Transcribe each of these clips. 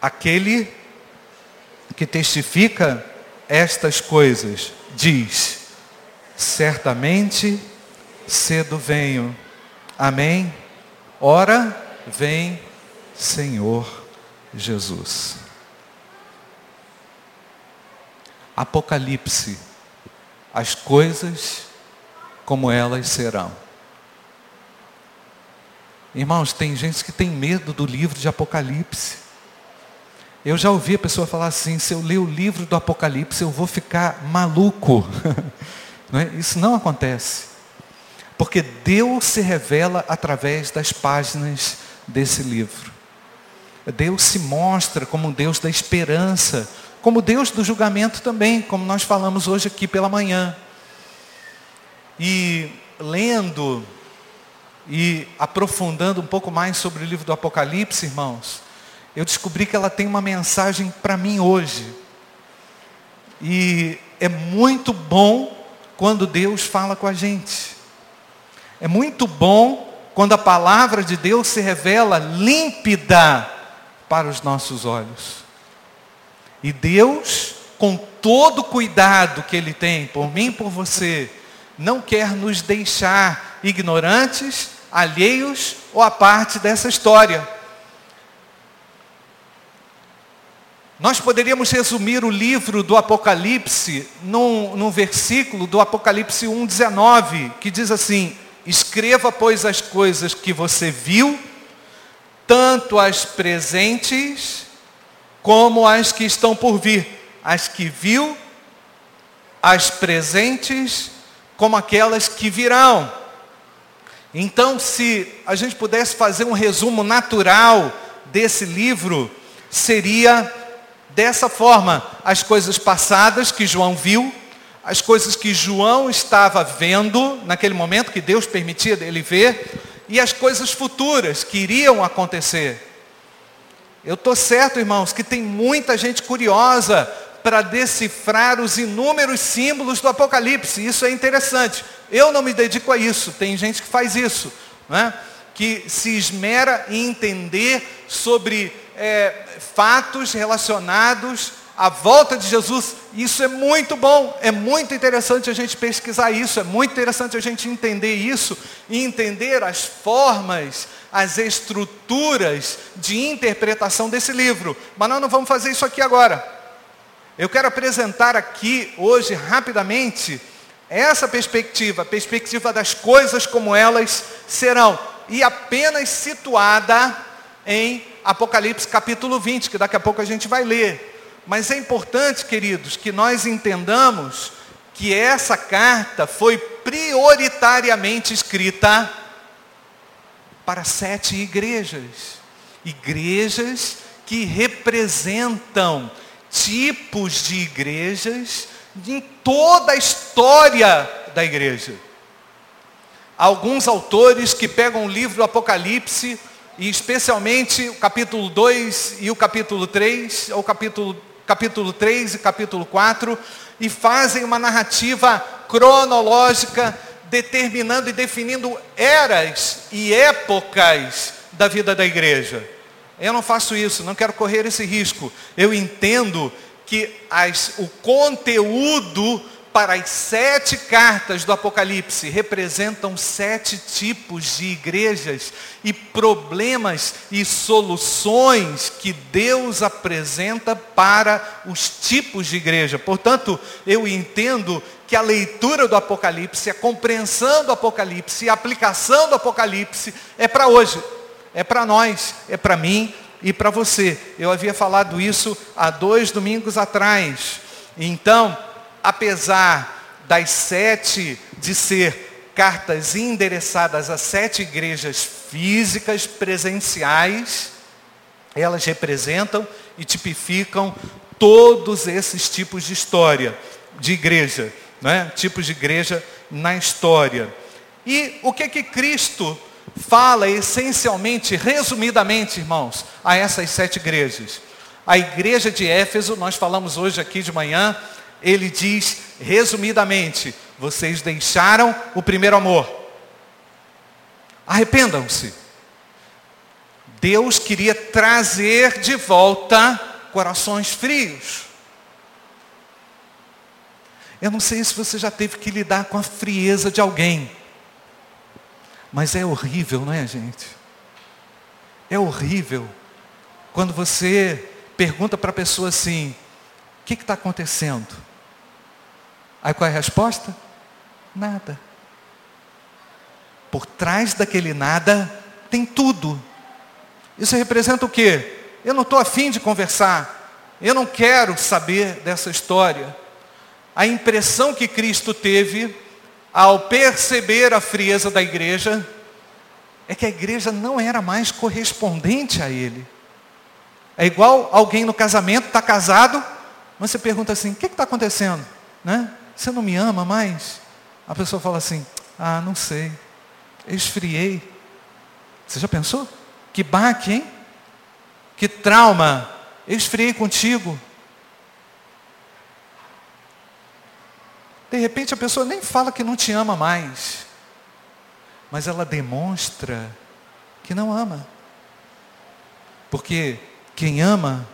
aquele que testifica estas coisas diz: certamente cedo venho. Amém? Ora, vem Senhor Jesus. Apocalipse, as coisas como elas serão. Irmãos, tem gente que tem medo do livro de Apocalipse. Eu já ouvi a pessoa falar assim: se eu ler o livro do Apocalipse, eu vou ficar maluco. É? Isso não acontece. Porque Deus se revela através das páginas desse livro. Deus se mostra como Deus da esperança, como Deus do julgamento também, como nós falamos hoje aqui pela manhã. E lendo e aprofundando um pouco mais sobre o livro do Apocalipse, irmãos, eu descobri que ela tem uma mensagem para mim hoje. E é muito bom quando Deus fala com a gente. É muito bom quando a palavra de Deus se revela límpida para os nossos olhos. E Deus, com todo o cuidado que Ele tem por mim e por você, não quer nos deixar ignorantes, alheios ou a parte dessa história. Nós poderíamos resumir o livro do Apocalipse num, num versículo do Apocalipse 1,19, que diz assim: Escreva, pois, as coisas que você viu, tanto as presentes como as que estão por vir. As que viu, as presentes, como aquelas que virão. Então, se a gente pudesse fazer um resumo natural desse livro, seria dessa forma: as coisas passadas que João viu, as coisas que João estava vendo naquele momento que Deus permitia ele ver, e as coisas futuras que iriam acontecer. Eu estou certo, irmãos, que tem muita gente curiosa para decifrar os inúmeros símbolos do Apocalipse. Isso é interessante. Eu não me dedico a isso. Tem gente que faz isso, né? que se esmera em entender sobre é, fatos relacionados à volta de Jesus. Isso é muito bom, é muito interessante a gente pesquisar isso, é muito interessante a gente entender isso e entender as formas, as estruturas de interpretação desse livro. Mas nós não vamos fazer isso aqui agora. Eu quero apresentar aqui hoje rapidamente essa perspectiva, a perspectiva das coisas como elas serão, e apenas situada em Apocalipse capítulo 20, que daqui a pouco a gente vai ler. Mas é importante, queridos, que nós entendamos que essa carta foi prioritariamente escrita para sete igrejas. Igrejas que representam tipos de igrejas em toda a história da igreja. Alguns autores que pegam o livro do Apocalipse e especialmente o capítulo 2 e o capítulo 3, ou capítulo, capítulo 3 e capítulo 4, e fazem uma narrativa cronológica determinando e definindo eras e épocas da vida da igreja. Eu não faço isso, não quero correr esse risco. Eu entendo que as, o conteúdo para as sete cartas do Apocalipse representam sete tipos de igrejas e problemas e soluções que Deus apresenta para os tipos de igreja. Portanto, eu entendo que a leitura do Apocalipse, a compreensão do Apocalipse a aplicação do Apocalipse é para hoje, é para nós, é para mim e para você. Eu havia falado isso há dois domingos atrás. Então, apesar das sete de ser cartas endereçadas a sete igrejas físicas, presenciais, elas representam e tipificam todos esses tipos de história, de igreja, né? tipos de igreja na história. E o que que Cristo fala essencialmente, resumidamente, irmãos, a essas sete igrejas? A igreja de Éfeso, nós falamos hoje aqui de manhã, ele diz, resumidamente, vocês deixaram o primeiro amor. Arrependam-se. Deus queria trazer de volta corações frios. Eu não sei se você já teve que lidar com a frieza de alguém. Mas é horrível, não é, gente? É horrível quando você pergunta para a pessoa assim: o que está acontecendo? Aí qual é a resposta? Nada. Por trás daquele nada tem tudo. Isso representa o quê? Eu não estou afim de conversar. Eu não quero saber dessa história. A impressão que Cristo teve ao perceber a frieza da igreja é que a igreja não era mais correspondente a ele. É igual alguém no casamento, está casado, mas você pergunta assim, o que está acontecendo? Né? Você não me ama mais? A pessoa fala assim, ah, não sei, eu esfriei. Você já pensou? Que baque, hein? Que trauma. Eu esfriei contigo. De repente a pessoa nem fala que não te ama mais, mas ela demonstra que não ama. Porque quem ama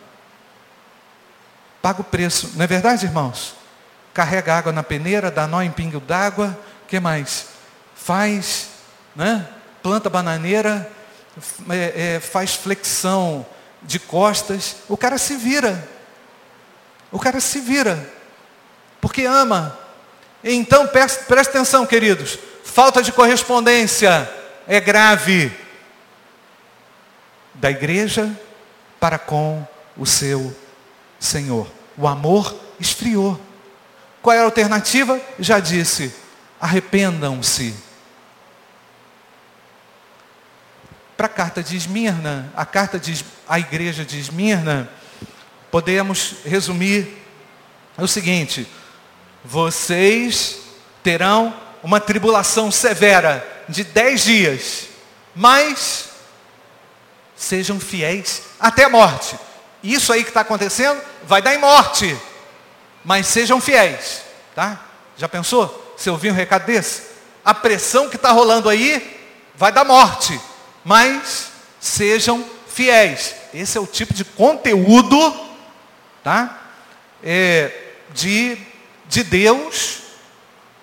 paga o preço, não é verdade, irmãos? Carrega água na peneira, dá nó em pingo d'água, que mais? Faz, né? Planta bananeira, é, é, faz flexão de costas, o cara se vira. O cara se vira. Porque ama. Então presta, atenção, queridos. Falta de correspondência é grave da igreja para com o seu Senhor. O amor esfriou. Qual é a alternativa? Já disse: arrependam-se. Para a carta de Esmirna, a carta de a igreja de Esmirna, podemos resumir o seguinte: vocês terão uma tribulação severa de dez dias, mas sejam fiéis até a morte. Isso aí que está acontecendo vai dar em morte, mas sejam fiéis, tá? Já pensou? Você ouviu um recado desse? A pressão que está rolando aí vai dar morte, mas sejam fiéis. Esse é o tipo de conteúdo, tá? É, de de Deus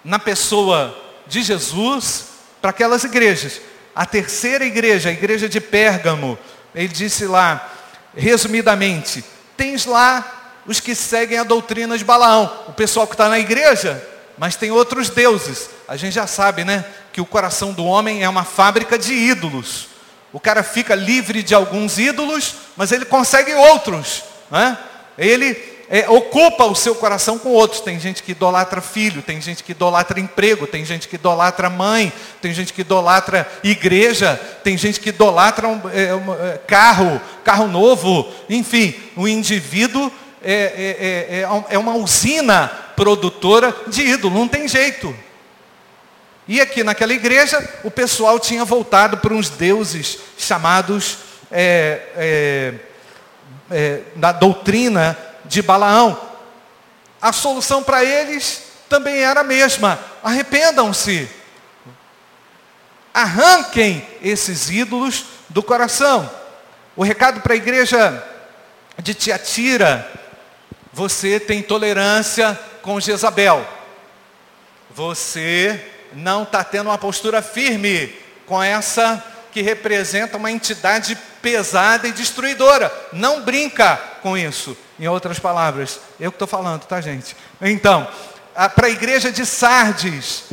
na pessoa de Jesus para aquelas igrejas. A terceira igreja, a igreja de Pérgamo, ele disse lá, resumidamente, tens lá os que seguem a doutrina de Balaão, o pessoal que está na igreja, mas tem outros deuses. A gente já sabe, né, que o coração do homem é uma fábrica de ídolos. O cara fica livre de alguns ídolos, mas ele consegue outros. Né? Ele é, ocupa o seu coração com outros. Tem gente que idolatra filho, tem gente que idolatra emprego, tem gente que idolatra mãe, tem gente que idolatra igreja, tem gente que idolatra um, é, um, é, carro, carro novo. Enfim, o indivíduo é, é, é, é uma usina produtora de ídolo, não tem jeito. E aqui naquela igreja, o pessoal tinha voltado para uns deuses chamados é, é, é, da doutrina de Balaão. A solução para eles também era a mesma: arrependam-se, arranquem esses ídolos do coração. O recado para a igreja de Tiatira: você tem tolerância com Jezabel. Você não está tendo uma postura firme com essa que representa uma entidade pesada e destruidora. Não brinca com isso. Em outras palavras, eu que estou falando, tá, gente? Então, para a igreja de Sardes,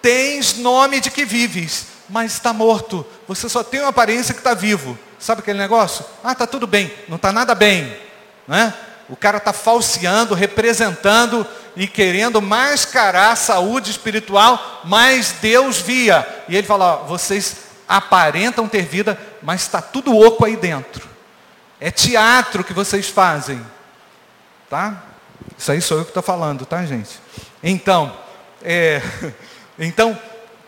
tens nome de que vives, mas está morto. Você só tem uma aparência que está vivo. Sabe aquele negócio? Ah, está tudo bem. Não está nada bem. Né? O cara está falseando, representando e querendo mascarar a saúde espiritual, mas Deus via. E ele fala, ó, vocês aparentam ter vida, mas está tudo oco aí dentro. É teatro que vocês fazem. Tá? Isso aí sou eu que estou falando, tá, gente? Então, é, então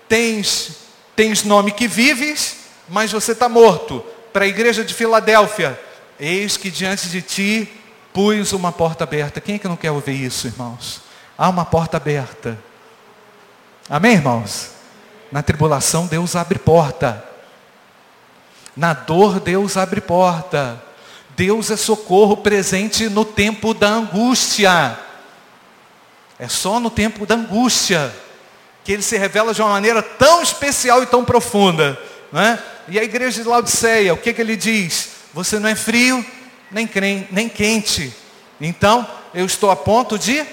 tens, tens nome que vives, mas você está morto. Para a igreja de Filadélfia, eis que diante de ti pus uma porta aberta. Quem é que não quer ouvir isso, irmãos? Há uma porta aberta. Amém, irmãos? Na tribulação, Deus abre porta. Na dor, Deus abre porta. Deus é socorro presente no tempo da angústia. É só no tempo da angústia que ele se revela de uma maneira tão especial e tão profunda. Né? E a igreja de Laodiceia, o que, que ele diz? Você não é frio, nem, crente, nem quente. Então, eu estou a ponto de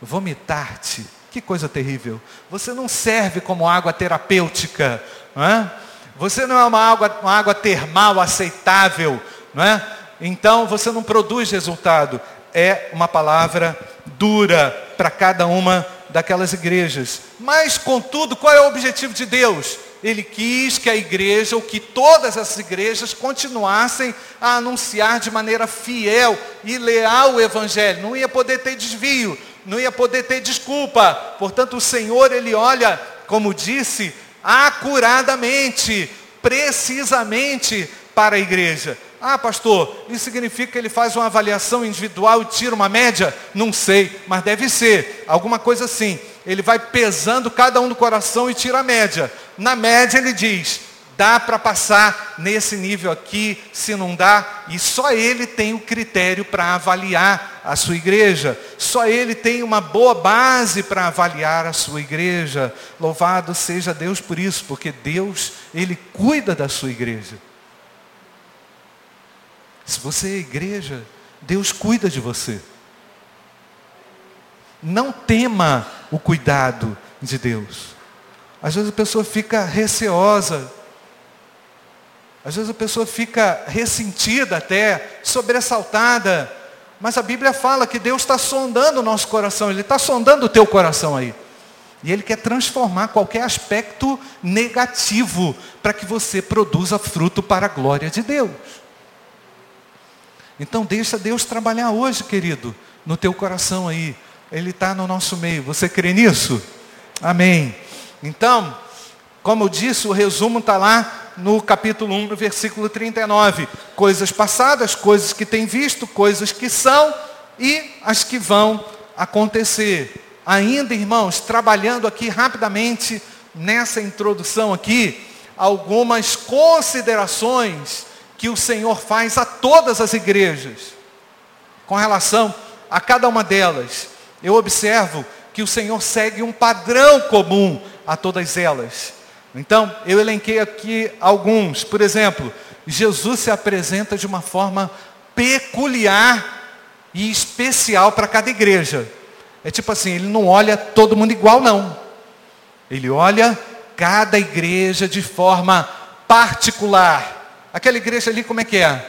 vomitar-te. Que coisa terrível. Você não serve como água terapêutica. Não é? Você não é uma água, uma água termal aceitável. Não é? Então, você não produz resultado. É uma palavra dura para cada uma daquelas igrejas. Mas, contudo, qual é o objetivo de Deus? Ele quis que a igreja, ou que todas essas igrejas, continuassem a anunciar de maneira fiel e leal o Evangelho. Não ia poder ter desvio, não ia poder ter desculpa. Portanto, o Senhor, Ele olha, como disse, acuradamente, precisamente para a igreja. Ah, pastor, isso significa que ele faz uma avaliação individual e tira uma média? Não sei, mas deve ser. Alguma coisa assim. Ele vai pesando cada um do coração e tira a média. Na média ele diz, dá para passar nesse nível aqui, se não dá, e só ele tem o critério para avaliar a sua igreja. Só ele tem uma boa base para avaliar a sua igreja. Louvado seja Deus por isso, porque Deus, ele cuida da sua igreja. Se você é igreja, Deus cuida de você. Não tema o cuidado de Deus. Às vezes a pessoa fica receosa. Às vezes a pessoa fica ressentida até, sobressaltada. Mas a Bíblia fala que Deus está sondando o nosso coração, Ele está sondando o teu coração aí. E Ele quer transformar qualquer aspecto negativo para que você produza fruto para a glória de Deus. Então deixa Deus trabalhar hoje, querido, no teu coração aí. Ele está no nosso meio. Você crê nisso? Amém. Então, como eu disse, o resumo está lá no capítulo 1, no versículo 39. Coisas passadas, coisas que tem visto, coisas que são e as que vão acontecer. Ainda, irmãos, trabalhando aqui rapidamente nessa introdução aqui, algumas considerações que o Senhor faz a todas as igrejas, com relação a cada uma delas. Eu observo que o Senhor segue um padrão comum a todas elas. Então, eu elenquei aqui alguns. Por exemplo, Jesus se apresenta de uma forma peculiar e especial para cada igreja. É tipo assim, ele não olha todo mundo igual, não. Ele olha cada igreja de forma particular. Aquela igreja ali como é que é?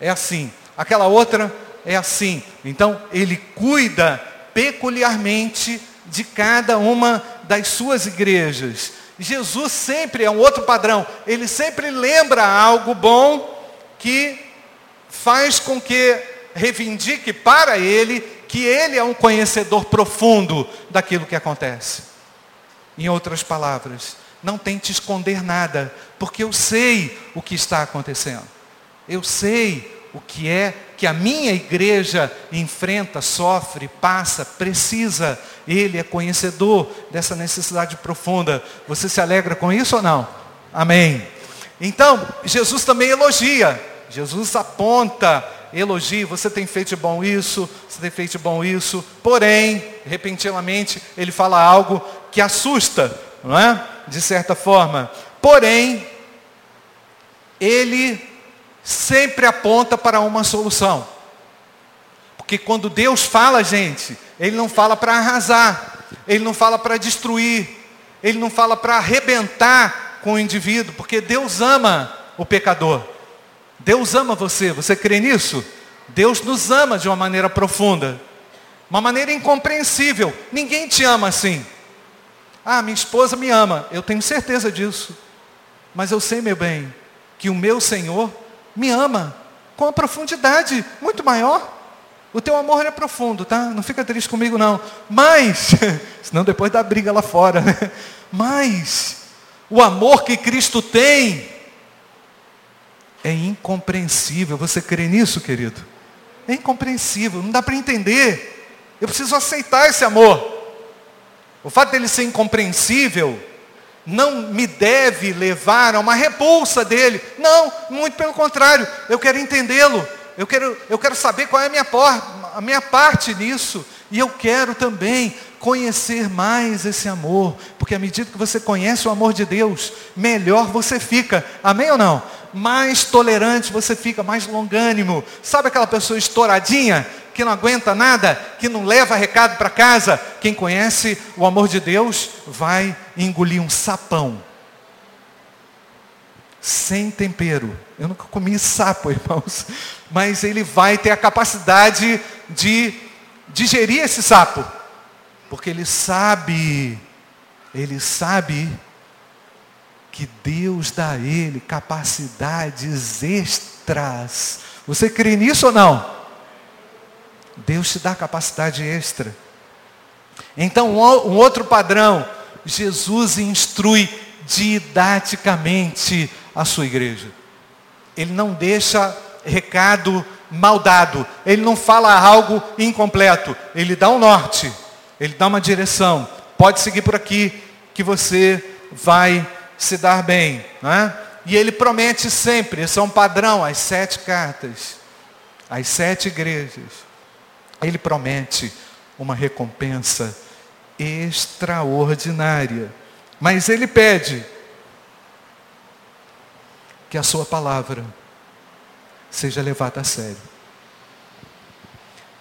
É assim. Aquela outra é assim. Então, ele cuida peculiarmente de cada uma das suas igrejas. Jesus sempre é um outro padrão. Ele sempre lembra algo bom que faz com que reivindique para ele que ele é um conhecedor profundo daquilo que acontece. Em outras palavras, não tente esconder nada, porque eu sei o que está acontecendo. Eu sei o que é que a minha igreja enfrenta, sofre, passa, precisa. Ele é conhecedor dessa necessidade profunda. Você se alegra com isso ou não? Amém. Então, Jesus também elogia. Jesus aponta, elogia. Você tem feito bom isso, você tem feito bom isso. Porém, repentinamente, ele fala algo que assusta, não é? De certa forma. Porém, ele sempre aponta para uma solução. Porque quando Deus fala, gente, Ele não fala para arrasar, Ele não fala para destruir, Ele não fala para arrebentar com o indivíduo, porque Deus ama o pecador. Deus ama você, você crê nisso? Deus nos ama de uma maneira profunda, uma maneira incompreensível. Ninguém te ama assim. Ah, minha esposa me ama, eu tenho certeza disso. Mas eu sei, meu bem, que o meu Senhor me ama com uma profundidade muito maior. O teu amor é profundo, tá? Não fica triste comigo não. Mas, senão depois dá briga lá fora, né? Mas o amor que Cristo tem é incompreensível. Você crê nisso, querido? É incompreensível, não dá para entender. Eu preciso aceitar esse amor. O fato dele ser incompreensível não me deve levar a uma repulsa dele. Não, muito pelo contrário, eu quero entendê-lo. Eu quero, eu quero saber qual é a minha, por, a minha parte nisso. E eu quero também conhecer mais esse amor, porque à medida que você conhece o amor de Deus, melhor você fica. Amém ou não? Mais tolerante você fica, mais longânimo. Sabe aquela pessoa estouradinha, que não aguenta nada, que não leva recado para casa? Quem conhece o amor de Deus vai engolir um sapão. Sem tempero. Eu nunca comi sapo, irmãos. Mas ele vai ter a capacidade de digerir esse sapo porque ele sabe, ele sabe que Deus dá a ele capacidades extras. Você crê nisso ou não? Deus te dá capacidade extra. Então, um outro padrão, Jesus instrui didaticamente a sua igreja. Ele não deixa recado mal dado, ele não fala algo incompleto, ele dá um norte. Ele dá uma direção. Pode seguir por aqui que você vai se dar bem. Né? E ele promete sempre, esse é um padrão, as sete cartas, as sete igrejas. Ele promete uma recompensa extraordinária. Mas ele pede que a sua palavra seja levada a sério.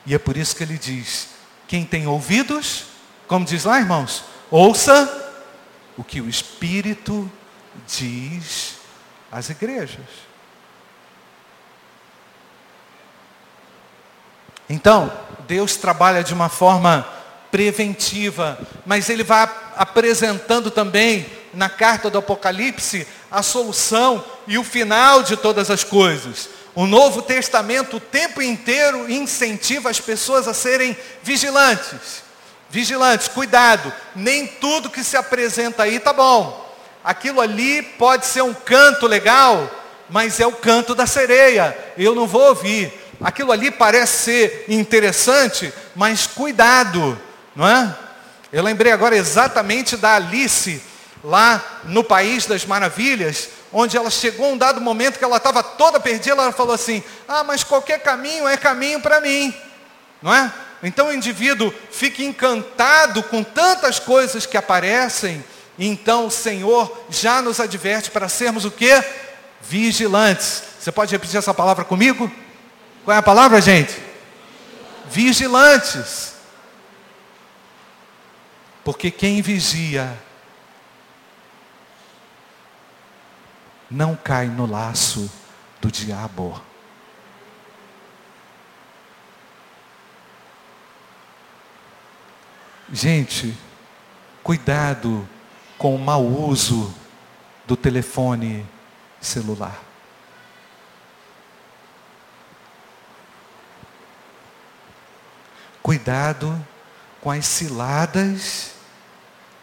E é por isso que ele diz: quem tem ouvidos, como diz lá, irmãos, ouça o que o Espírito diz às igrejas. Então, Deus trabalha de uma forma preventiva, mas Ele vai apresentando também na carta do Apocalipse a solução e o final de todas as coisas. O Novo Testamento o tempo inteiro incentiva as pessoas a serem vigilantes. Vigilantes, cuidado, nem tudo que se apresenta aí tá bom. Aquilo ali pode ser um canto legal, mas é o canto da sereia. Eu não vou ouvir. Aquilo ali parece ser interessante, mas cuidado, não é? Eu lembrei agora exatamente da Alice, lá no País das Maravilhas, onde ela chegou um dado momento que ela estava toda perdida, ela falou assim: Ah, mas qualquer caminho é caminho para mim, não é? Então o indivíduo fica encantado com tantas coisas que aparecem, e então o Senhor já nos adverte para sermos o que? Vigilantes. Você pode repetir essa palavra comigo? Qual é a palavra, gente? Vigilantes. Porque quem vigia não cai no laço do diabo. Gente, cuidado com o mau uso do telefone celular. Cuidado com as ciladas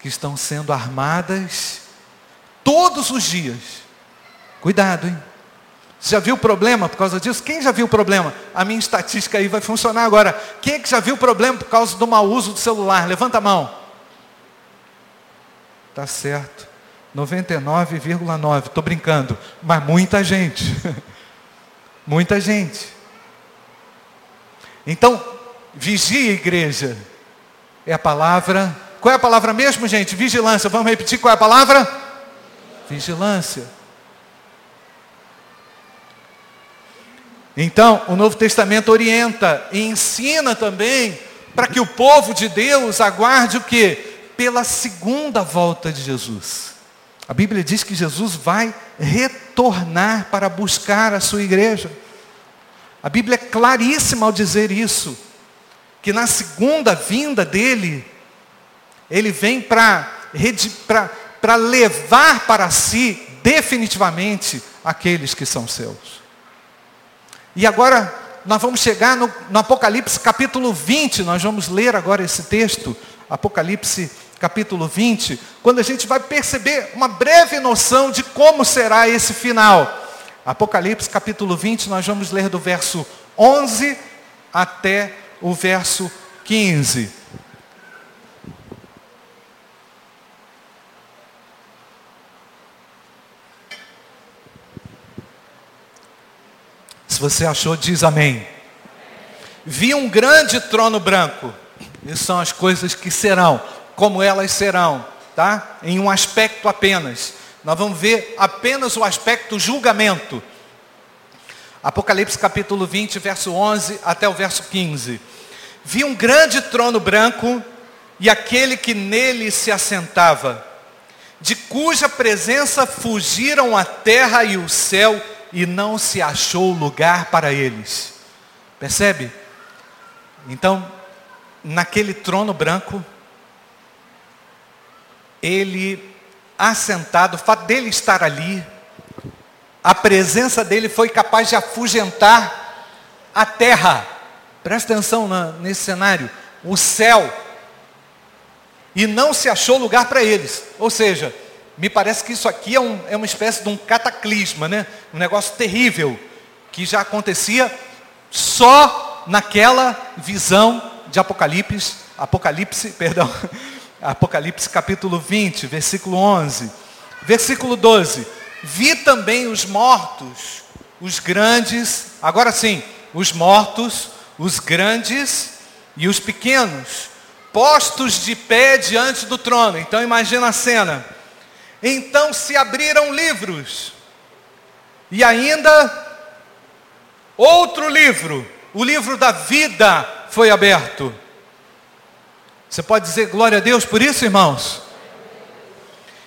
que estão sendo armadas todos os dias Cuidado, hein? Você já viu problema por causa disso? Quem já viu o problema? A minha estatística aí vai funcionar agora. Quem é que já viu o problema por causa do mau uso do celular? Levanta a mão. Tá certo. 99,9. Estou brincando. Mas muita gente. muita gente. Então, vigia igreja. É a palavra. Qual é a palavra mesmo, gente? Vigilância. Vamos repetir qual é a palavra? Vigilância. Então, o Novo Testamento orienta e ensina também para que o povo de Deus aguarde o que? Pela segunda volta de Jesus. A Bíblia diz que Jesus vai retornar para buscar a sua igreja. A Bíblia é claríssima ao dizer isso, que na segunda vinda dele, ele vem para levar para si definitivamente aqueles que são seus. E agora nós vamos chegar no, no, Apocalipse capítulo 20, nós vamos ler agora esse texto, Apocalipse capítulo 20, quando a gente vai perceber uma breve noção de como será esse final. Apocalipse capítulo 20, nós vamos ler do verso 11 até o verso 15. Se você achou, diz amém. Vi um grande trono branco. Isso são as coisas que serão, como elas serão, tá? Em um aspecto apenas. Nós vamos ver apenas o aspecto julgamento. Apocalipse capítulo 20, verso 11 até o verso 15. Vi um grande trono branco e aquele que nele se assentava, de cuja presença fugiram a terra e o céu e não se achou lugar para eles. Percebe? Então, naquele trono branco, ele assentado, o fato dele estar ali, a presença dele foi capaz de afugentar a terra. Presta atenção na, nesse cenário. O céu. E não se achou lugar para eles. Ou seja, me parece que isso aqui é, um, é uma espécie de um cataclisma, né? um negócio terrível, que já acontecia só naquela visão de Apocalipse, Apocalipse, perdão, Apocalipse capítulo 20, versículo 11. Versículo 12. Vi também os mortos, os grandes, agora sim, os mortos, os grandes e os pequenos, postos de pé diante do trono. Então imagina a cena. Então se abriram livros. E ainda outro livro, o livro da vida foi aberto. Você pode dizer glória a Deus por isso, irmãos?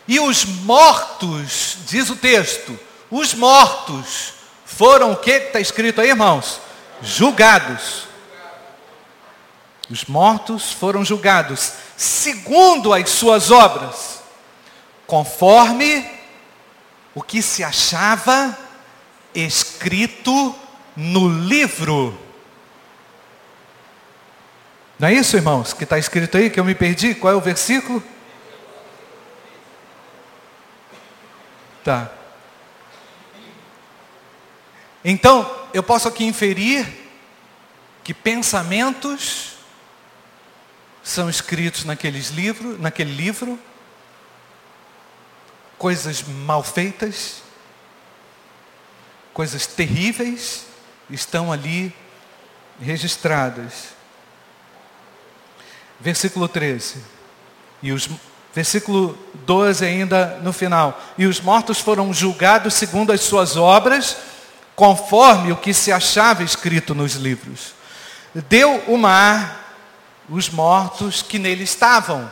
E os mortos, diz o texto, os mortos foram o que está escrito aí, irmãos? Julgados. Os mortos foram julgados segundo as suas obras, conforme o que se achava escrito no livro não é isso, irmãos, que está escrito aí, que eu me perdi? Qual é o versículo? Tá. Então, eu posso aqui inferir que pensamentos são escritos naqueles livros, naquele livro, coisas mal feitas, coisas terríveis estão ali registradas. Versículo 13. E os versículo 12 ainda no final. E os mortos foram julgados segundo as suas obras, conforme o que se achava escrito nos livros. Deu o mar os mortos que nele estavam.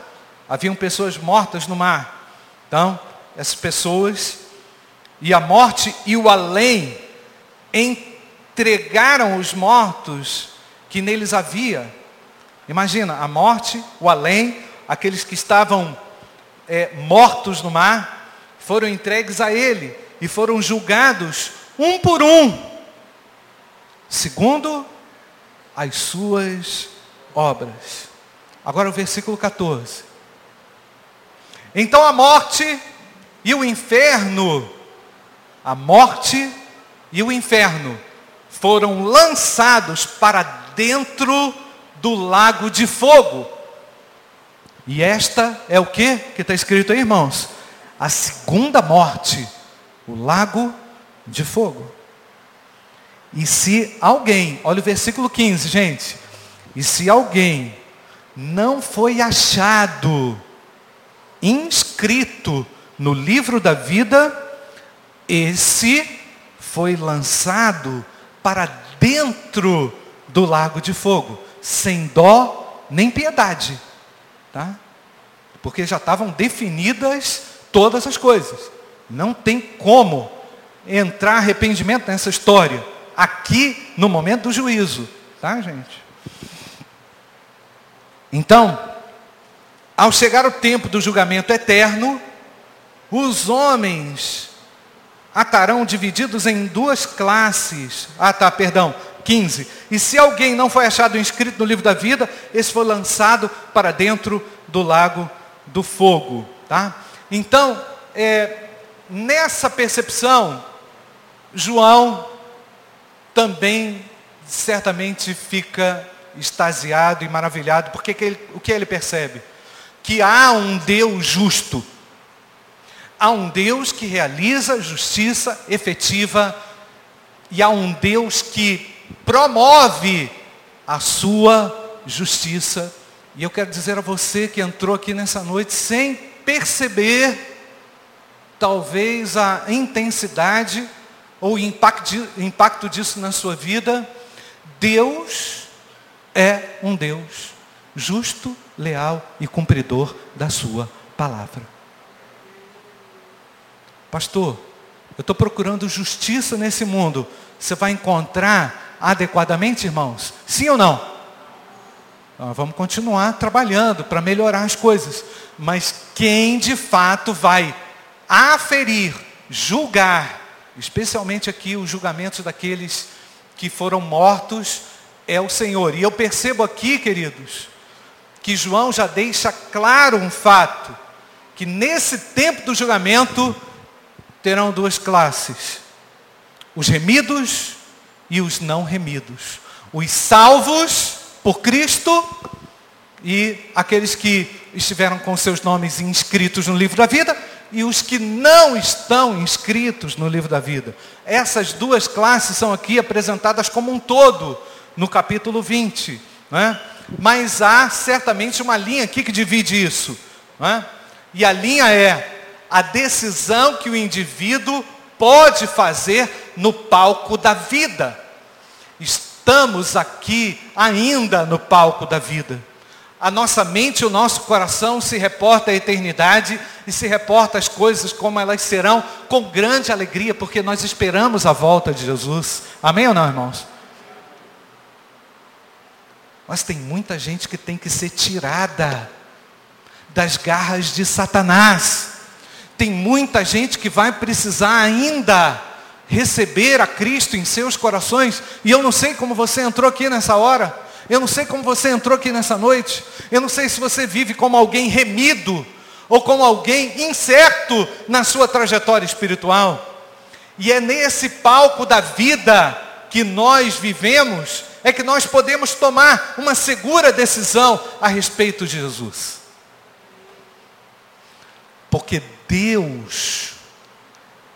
Haviam pessoas mortas no mar. Então, essas pessoas e a morte e o além entregaram os mortos que neles havia Imagina, a morte, o além, aqueles que estavam é, mortos no mar, foram entregues a ele e foram julgados um por um, segundo as suas obras. Agora o versículo 14. Então a morte e o inferno, a morte e o inferno foram lançados para dentro do lago de fogo. E esta é o que que está escrito aí, irmãos? A segunda morte, o lago de fogo. E se alguém, olha o versículo 15, gente. E se alguém não foi achado inscrito no livro da vida, esse foi lançado para dentro do lago de fogo sem dó nem piedade. Tá? Porque já estavam definidas todas as coisas. Não tem como entrar arrependimento nessa história. Aqui no momento do juízo. Tá, gente? Então, ao chegar o tempo do julgamento eterno, os homens atarão divididos em duas classes. Ah, tá, perdão. 15. E se alguém não foi achado inscrito no livro da vida, esse foi lançado para dentro do lago do fogo. Tá? Então, é, nessa percepção, João também certamente fica extasiado e maravilhado, porque que ele, o que ele percebe? Que há um Deus justo. Há um Deus que realiza justiça efetiva e há um Deus que promove a sua justiça. E eu quero dizer a você que entrou aqui nessa noite sem perceber, talvez, a intensidade ou o impacto, disso na sua vida, Deus é um Deus justo, leal e cumpridor da sua palavra. Pastor, eu estou procurando justiça nesse mundo. Você vai encontrar adequadamente, irmãos? Sim ou não? Nós vamos continuar trabalhando para melhorar as coisas. Mas quem de fato vai aferir, julgar, especialmente aqui os julgamentos daqueles que foram mortos, é o Senhor. E eu percebo aqui, queridos, que João já deixa claro um fato, que nesse tempo do julgamento terão duas classes: os remidos e os não remidos. Os salvos por Cristo e aqueles que estiveram com seus nomes inscritos no livro da vida e os que não estão inscritos no livro da vida. Essas duas classes são aqui apresentadas como um todo no capítulo 20. Né? Mas há certamente uma linha aqui que divide isso. Né? E a linha é a decisão que o indivíduo pode fazer no palco da vida. Estamos aqui ainda no palco da vida. A nossa mente e o nosso coração se reporta à eternidade e se reporta às coisas como elas serão com grande alegria, porque nós esperamos a volta de Jesus. Amém ou não, irmãos? Mas tem muita gente que tem que ser tirada das garras de Satanás. Tem muita gente que vai precisar ainda receber a Cristo em seus corações. E eu não sei como você entrou aqui nessa hora. Eu não sei como você entrou aqui nessa noite. Eu não sei se você vive como alguém remido ou como alguém incerto na sua trajetória espiritual. E é nesse palco da vida que nós vivemos é que nós podemos tomar uma segura decisão a respeito de Jesus. Porque Deus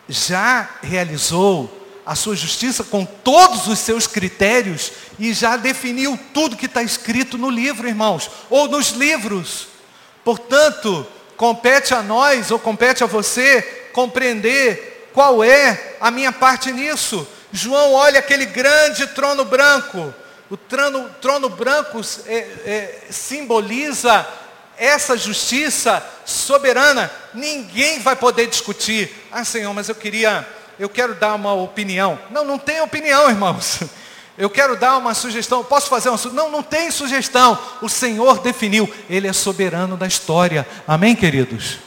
já realizou a sua justiça com todos os seus critérios e já definiu tudo que está escrito no livro, irmãos, ou nos livros. Portanto, compete a nós, ou compete a você, compreender qual é a minha parte nisso. João olha aquele grande trono branco. O trono, trono branco é, é, simboliza essa justiça soberana. Ninguém vai poder discutir. Ah, Senhor, mas eu queria eu quero dar uma opinião. Não, não tem opinião, irmãos. Eu quero dar uma sugestão. Posso fazer uma sugestão? Não, não tem sugestão. O Senhor definiu. Ele é soberano da história. Amém, queridos?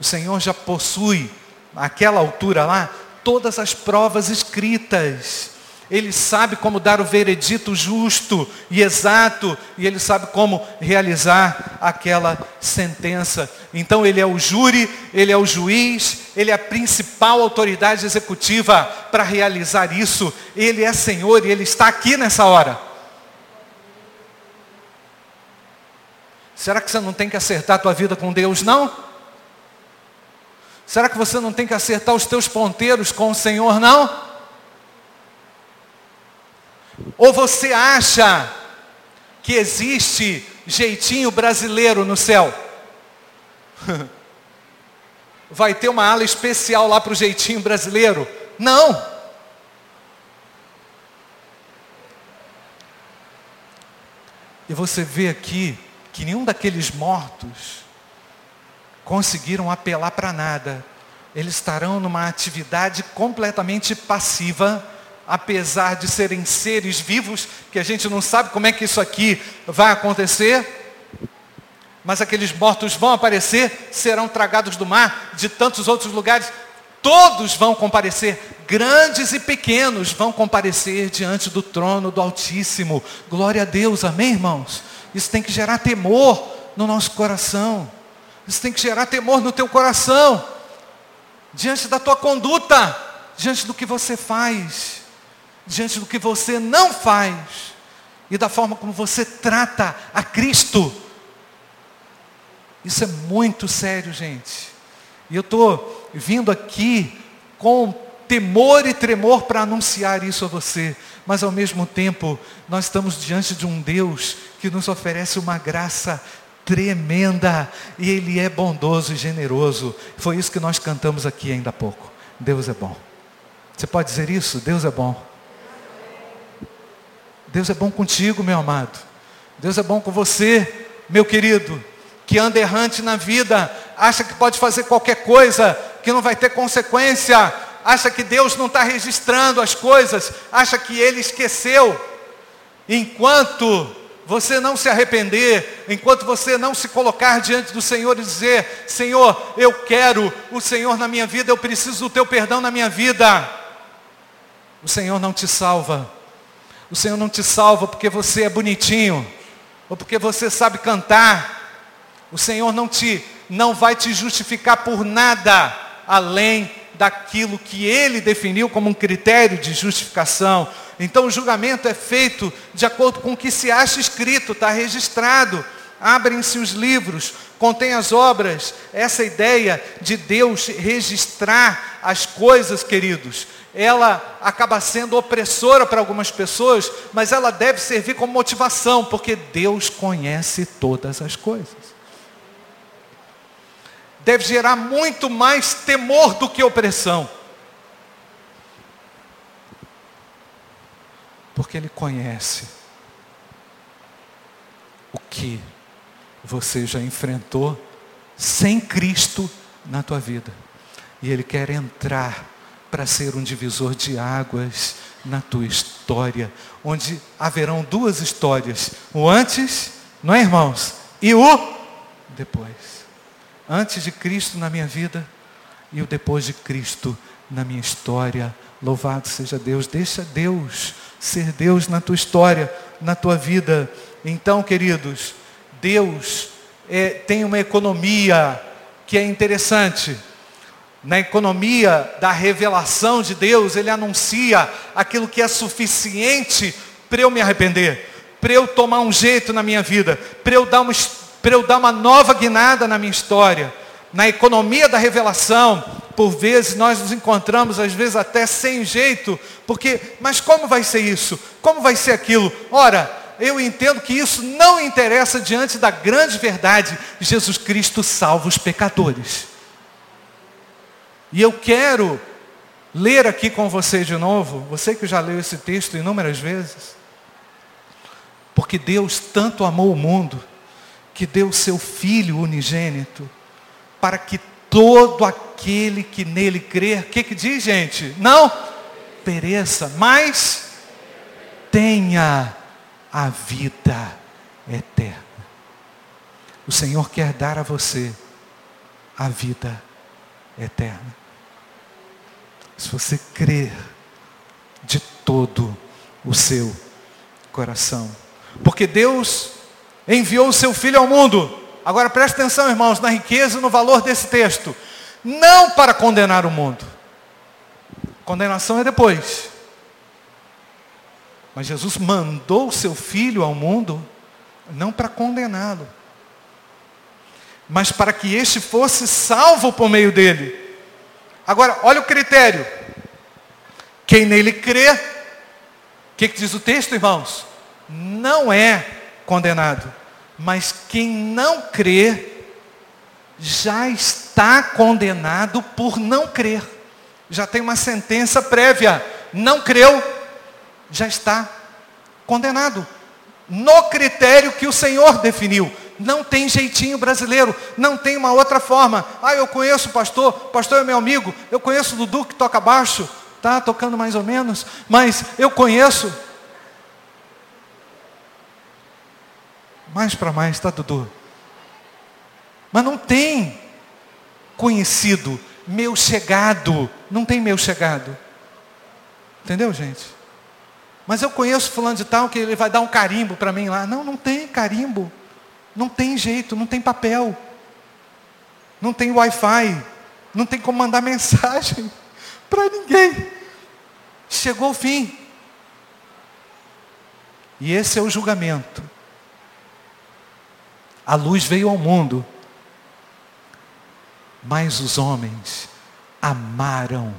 O Senhor já possui, naquela altura lá, todas as provas escritas. Ele sabe como dar o veredito justo e exato, e ele sabe como realizar aquela sentença. Então ele é o júri, ele é o juiz, ele é a principal autoridade executiva para realizar isso. Ele é Senhor e ele está aqui nessa hora. Será que você não tem que acertar a tua vida com Deus, não? Será que você não tem que acertar os teus ponteiros com o Senhor, não? Ou você acha que existe jeitinho brasileiro no céu? Vai ter uma ala especial lá para o jeitinho brasileiro? Não. E você vê aqui que nenhum daqueles mortos conseguiram apelar para nada. Eles estarão numa atividade completamente passiva apesar de serem seres vivos, que a gente não sabe como é que isso aqui vai acontecer, mas aqueles mortos vão aparecer, serão tragados do mar, de tantos outros lugares, todos vão comparecer, grandes e pequenos vão comparecer diante do trono do Altíssimo. Glória a Deus, amém, irmãos? Isso tem que gerar temor no nosso coração. Isso tem que gerar temor no teu coração, diante da tua conduta, diante do que você faz diante do que você não faz e da forma como você trata a Cristo. Isso é muito sério, gente. E eu estou vindo aqui com temor e tremor para anunciar isso a você. Mas ao mesmo tempo, nós estamos diante de um Deus que nos oferece uma graça tremenda e Ele é bondoso e generoso. Foi isso que nós cantamos aqui ainda há pouco. Deus é bom. Você pode dizer isso? Deus é bom. Deus é bom contigo, meu amado. Deus é bom com você, meu querido, que anda errante na vida, acha que pode fazer qualquer coisa, que não vai ter consequência, acha que Deus não está registrando as coisas, acha que Ele esqueceu. Enquanto você não se arrepender, enquanto você não se colocar diante do Senhor e dizer: Senhor, eu quero o Senhor na minha vida, eu preciso do teu perdão na minha vida. O Senhor não te salva. O Senhor não te salva porque você é bonitinho, ou porque você sabe cantar. O Senhor não te não vai te justificar por nada além daquilo que ele definiu como um critério de justificação. Então o julgamento é feito de acordo com o que se acha escrito, está registrado. Abrem-se os livros, contém as obras. Essa ideia de Deus registrar as coisas, queridos, ela acaba sendo opressora para algumas pessoas, mas ela deve servir como motivação, porque Deus conhece todas as coisas deve gerar muito mais temor do que opressão. Porque Ele conhece o que você já enfrentou sem Cristo na tua vida. E Ele quer entrar para ser um divisor de águas na tua história, onde haverão duas histórias: o antes, não é, irmãos? E o depois antes de Cristo na minha vida e o depois de Cristo na minha história. Louvado seja Deus. Deixa Deus ser Deus na tua história, na tua vida. Então, queridos, Deus é, tem uma economia que é interessante. Na economia da revelação de Deus, Ele anuncia aquilo que é suficiente para eu me arrepender, para eu tomar um jeito na minha vida, para eu dar uma eu dar uma nova guinada na minha história. Na economia da revelação, por vezes nós nos encontramos, às vezes até sem jeito, porque, mas como vai ser isso? Como vai ser aquilo? Ora, eu entendo que isso não interessa diante da grande verdade, Jesus Cristo salva os pecadores. E eu quero ler aqui com você de novo, você que já leu esse texto inúmeras vezes, porque Deus tanto amou o mundo, que deu seu Filho unigênito, para que todo aquele que nele crer, o que, que diz, gente? Não pereça, mas tenha a vida eterna. O Senhor quer dar a você a vida eterna. Se você crer de todo o seu coração. Porque Deus enviou o seu filho ao mundo. Agora preste atenção, irmãos, na riqueza e no valor desse texto. Não para condenar o mundo. Condenação é depois. Mas Jesus mandou o seu filho ao mundo não para condená-lo, mas para que este fosse salvo por meio dele. Agora, olha o critério. Quem nele crê, o que, que diz o texto, irmãos? Não é condenado. Mas quem não crê já está condenado por não crer. Já tem uma sentença prévia. Não creu, já está condenado. No critério que o Senhor definiu. Não tem jeitinho brasileiro, não tem uma outra forma. Ah, eu conheço o pastor, pastor é meu amigo, eu conheço o Dudu que toca baixo, tá tocando mais ou menos, mas eu conheço. Mais para mais, tá, Dudu? Mas não tem conhecido, meu chegado. Não tem meu chegado. Entendeu, gente? Mas eu conheço fulano de tal que ele vai dar um carimbo para mim lá. Não, não tem carimbo. Não tem jeito, não tem papel. Não tem Wi-Fi. Não tem como mandar mensagem para ninguém. Chegou o fim. E esse é o julgamento. A luz veio ao mundo, mas os homens amaram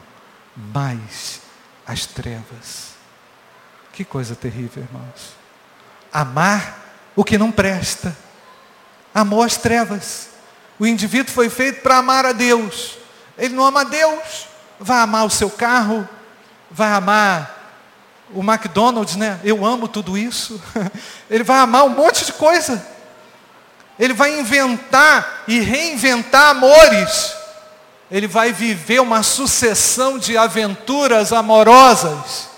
mais as trevas. Que coisa terrível, irmãos. Amar o que não presta. Amou as trevas. O indivíduo foi feito para amar a Deus. Ele não ama a Deus. Vai amar o seu carro, vai amar o McDonald's, né? Eu amo tudo isso. Ele vai amar um monte de coisa. Ele vai inventar e reinventar amores. Ele vai viver uma sucessão de aventuras amorosas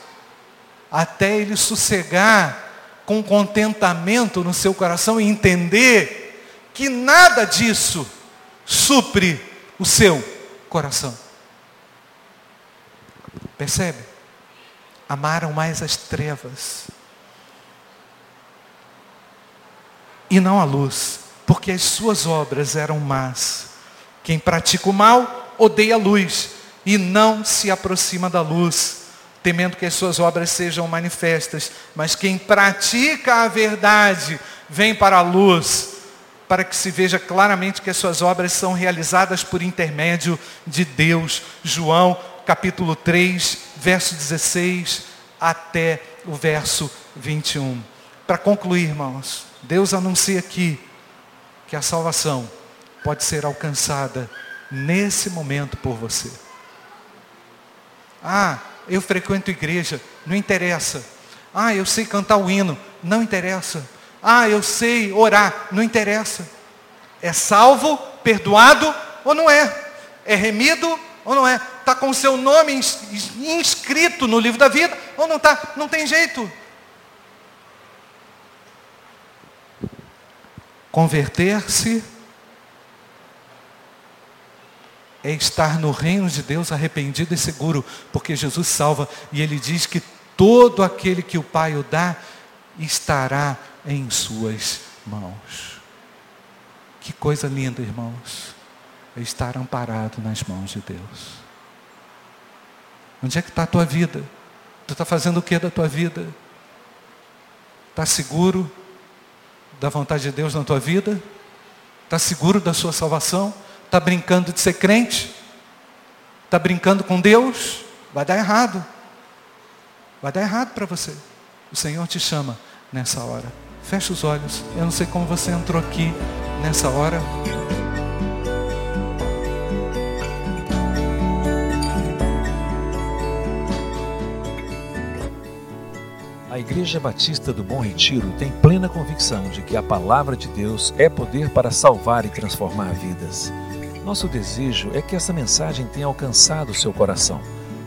até ele sossegar com contentamento no seu coração e entender que nada disso supre o seu coração. Percebe? Amaram mais as trevas e não a luz, porque as suas obras eram más. Quem pratica o mal odeia a luz e não se aproxima da luz, temendo que as suas obras sejam manifestas. Mas quem pratica a verdade vem para a luz, para que se veja claramente que as suas obras são realizadas por intermédio de Deus. João capítulo 3, verso 16 até o verso 21. Para concluir, irmãos, Deus anuncia aqui que a salvação pode ser alcançada nesse momento por você. Ah, eu frequento igreja, não interessa. Ah, eu sei cantar o hino, não interessa. Ah, eu sei orar, não interessa. É salvo, perdoado ou não é? É remido ou não é? Está com o seu nome inscrito no livro da vida ou não está? Não tem jeito. Converter-se é estar no reino de Deus arrependido e seguro, porque Jesus salva e ele diz que todo aquele que o Pai o dá estará em suas mãos. Que coisa linda, irmãos, é estar amparado nas mãos de Deus. Onde é que está a tua vida? Tu está fazendo o que da tua vida? Está seguro da vontade de Deus na tua vida? Está seguro da sua salvação? Está brincando de ser crente? Está brincando com Deus? Vai dar errado. Vai dar errado para você. O Senhor te chama nessa hora. Feche os olhos. Eu não sei como você entrou aqui nessa hora. A Igreja Batista do Bom Retiro tem plena convicção de que a palavra de Deus é poder para salvar e transformar vidas. Nosso desejo é que essa mensagem tenha alcançado seu coração.